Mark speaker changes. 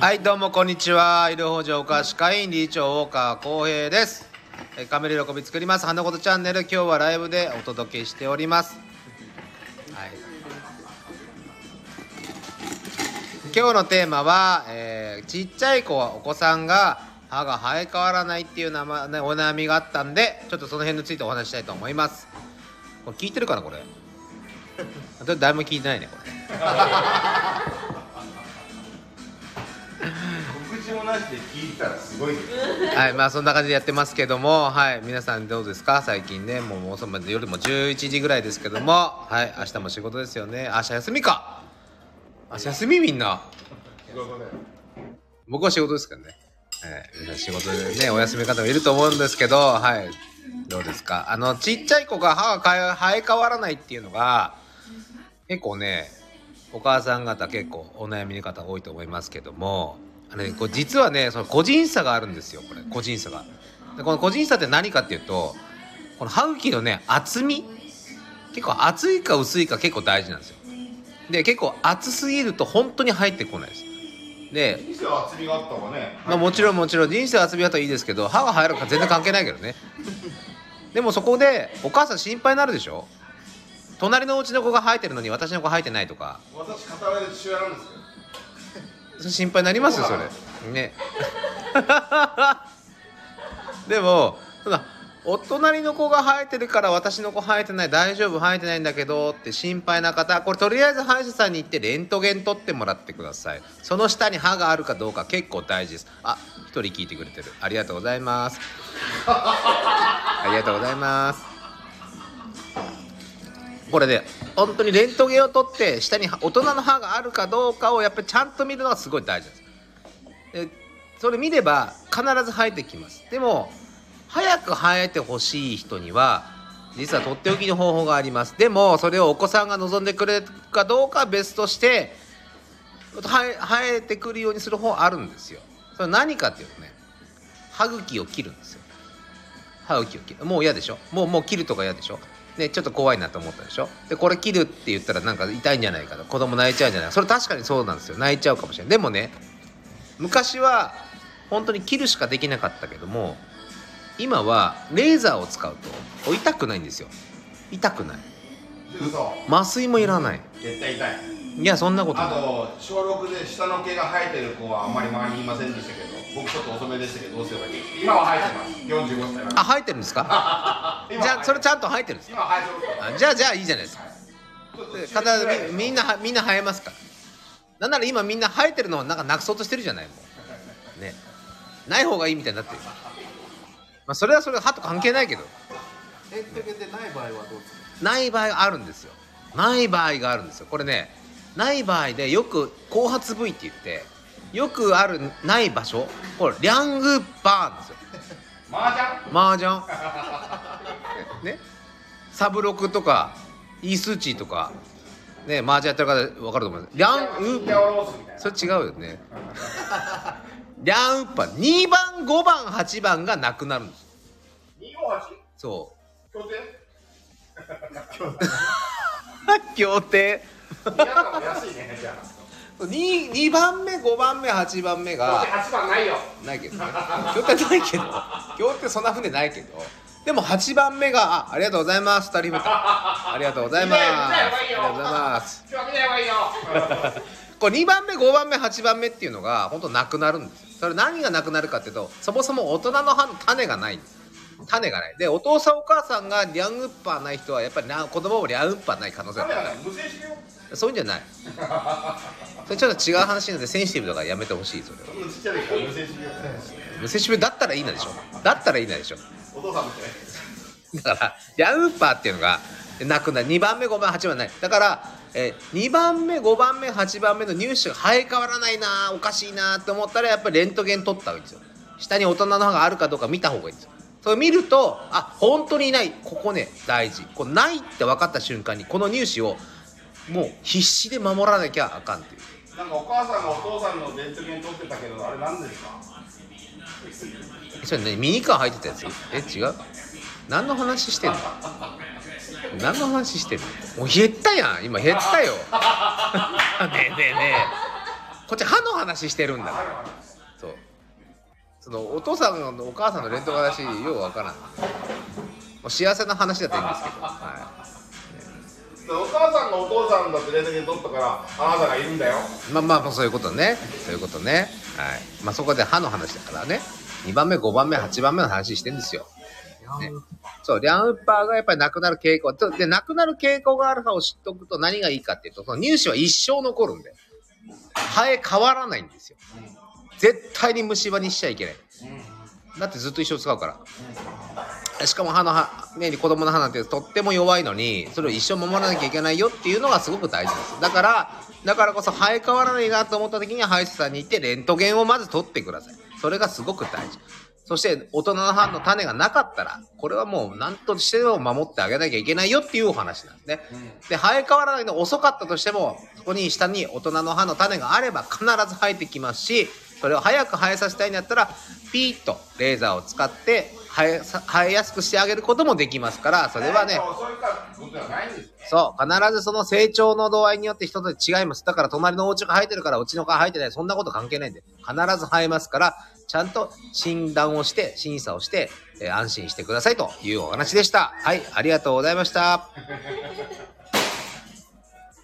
Speaker 1: はいどうもこんにちは。医療法上お菓子会員理事長大川浩平です。えーカメラ喜び作ります。花ことチャンネル。今日はライブでお届けしております。はい。今日のテーマは、えーちっちゃい子はお子さんが歯が生え変わらないっていうなま、ね、お悩みがあったんでちょっとその辺についてお話ししたいと思います。これ聞いてるかなこれ？誰も聞いてないねこれ
Speaker 2: 告知もなしで聞いたらすごいです
Speaker 1: はい、まあそんな感じでやってますけども、はい、皆さんどうですか？最近ね、もうもうそまで夜も11時ぐらいですけども、はい、明日も仕事ですよね。明日休みか。明日休みみんな。僕は仕事ですけどね。はい、皆さん仕事でね、お休み方もいると思うんですけど、はい、どうですか？あの、ちっちゃい子が歯が生え変わらないっていうのが、結構ね、お母さん方結構お悩みの方多いと思いますけども、あのね、こう実はね、その個人差があるんですよ、これ、個人差が。でこの個人差って何かっていうと、この歯茎のね、厚み結構厚いか薄いか結構大事なんですよ。で、結構厚すぎると本当に入ってこないです。で、
Speaker 2: 人生は厚みがあった方がね
Speaker 1: まあもちろんもちろん人生厚みだといいですけど歯が生えるか全然関係ないけどねでもそこでお母さん心配になるでしょ？隣のお家の子が生えてるのに私の子生えてないとか
Speaker 2: 私片割れで父親なんですよ
Speaker 1: それ心配になりますよそれ。ね。でもそんなお隣の子が生えてるから私の子生えてない大丈夫生えてないんだけどって心配な方これとりあえず歯医者さんに行ってレントゲン取ってもらってください。その下に歯があるかどうか結構大事です。あ一人聞いてくれてる。ありがとうございます。ありがとうございます。これで本当にレントゲンを取って下に大人の歯があるかどうかをやっぱりちゃんと見るのがすごい大事です。でそれ見れば必ず生えてきます。でも早く生えてほしい人には実はとっておきの方法があります。でもそれをお子さんが望んでくれるかどうかは別として生えてくるようにする方あるんですよ。それ何かっていうとね歯茎を切るんですよ。歯茎を切る。もう嫌でしょ？もうもう切るとか嫌でしょ？ね、ちょっと怖いなと思ったでしょ？でこれ切るって言ったらなんか痛いんじゃないかと。子供泣いちゃうんじゃないそれ確かにそうなんですよ。泣いちゃうかもしれないでもね昔は本当に切るしかできなかったけども今はレーザーを使うと痛くないんですよ。痛くない。
Speaker 2: 嘘。
Speaker 1: 麻酔もいらない。
Speaker 2: 絶対痛い。
Speaker 1: いやそんなことない。
Speaker 2: あと小6で下の毛が生えてる子はあんまり周りにいませんでしたけど僕ちょっと遅めでしたけどどうすればいい？今は生えてます。45歳
Speaker 1: あ生えてるんですか？
Speaker 2: 今
Speaker 1: じゃあそれちゃんと生えてるんですか？じゃあじゃあいいじゃないですか。みみんなはみんな生えますから。なんなら今みんな生えてるのをなんかなくそうとしてるじゃないもうね。ない方がいいみたいになってる。まあそれはそれ歯と関係ないけど。
Speaker 3: ない場合はどうですか
Speaker 1: ない場合があるんですよ。ない場合があるんですよ。これねない場合でよく後発部位って言ってよくあるない場所これリャングバーンですよ。
Speaker 2: 麻雀？
Speaker 1: 麻雀ね。サブロクとかイースーチーとかね麻雀やってる方分かると思います。リャンウ
Speaker 2: ー
Speaker 1: それ違うよね。リャンウッパ2番5番8番がなくなるんです。
Speaker 2: 258
Speaker 1: そ
Speaker 2: 協定？
Speaker 1: う 協定？
Speaker 2: 皆さんも安いねじゃあ。
Speaker 1: 2, 2番目5番目8番目
Speaker 2: 協
Speaker 1: が
Speaker 2: 定8番ないよ。
Speaker 1: ないけどね。協定ないけど。協定そんな船ないけどでも8番目があありがとうございます。2人目ありがとうございます。ありがとうございます。これ2番目5番目8番目っていうのが本当なくなるんですよ。それ何がなくなるかっていうとそもそも大人の歯の種がない。んです種がない。でお父さんお母さんがリャンウッパーない人はやっぱりな子供もリャンウッパーない可能性が高い。そういうんじゃない。それちょっと違う話なのでセンシティブだからやめてほしいそれは。
Speaker 2: 無精子よ
Speaker 1: 無接種だったらいいなでしょ。だったらいいなでしょ。
Speaker 2: お父さんみたい
Speaker 1: だからヤンウッパーっていうのがなくなる2番目5番8番ないだから、えー、2番目5番目8番目の乳歯が生え変わらないなおかしいなって思ったらやっぱりレントゲン取った方がいいんですよ。下に大人の歯があるかどうか見た方がいいんですよ。それ見るとあ本当にいない。ここね大事。こうないって分かった瞬間にこの乳歯をもう必死で守らなきゃあかんっていう。
Speaker 2: なんかお母さんがお父さんのレントゲン撮ってたけどあれ何ですか？
Speaker 1: それねミニカー入ってたやつ？え違う？何の話してんの？何の話してんの？もう減ったやん。今減ったよ。ねえねえねこっち歯の話してるんだ。からそう。そのお父さんのお母さんのレントの話ようわからん。もう幸せな話だったらいいんですけど、は
Speaker 2: お母さんのお父さんだってレントゲン取ったからあなたがいるんだよ。
Speaker 1: い、まあまあまあそういうことね。そういうことね。はい。まあそこで歯の話だからね。2番目5番目8番目の話してんですよねそう、リャンウッパーがやっぱりなくなる傾向。で、なくなる傾向があるかを知っておくと何がいいかっていうと、その乳歯は一生残るんで、生え変わらないんですよ。絶対に虫歯にしちゃいけない。だってずっと一生使うから。しかも歯の歯、ね、子供の歯なんてとっても弱いのに、それを一生守らなきゃいけないよっていうのがすごく大事です。だから、だからこそ生え変わらないなと思った時には歯医者さんに行ってレントゲンをまず取ってください。それがすごく大事。そして、大人の歯の種がなかったら、これはもう何としても守ってあげなきゃいけないよっていうお話なんですね。で、生え変わらないの遅かったとしても、そこに下に大人の歯の種があれば必ず生えてきますし、それを早く生えさせたいんだったら、ピーッとレーザーを使って生えさ生えやすくしてあげることもできますから、それはね、そう必ずその成長の度合いによって人と違います。だから隣のお家が生えてるからうちのが生えてない。そんなこと関係ないんで。必ず生えますから、ちゃんと診断をして、審査をして、えー安心してくださいというお話でした。はい、ありがとうございました。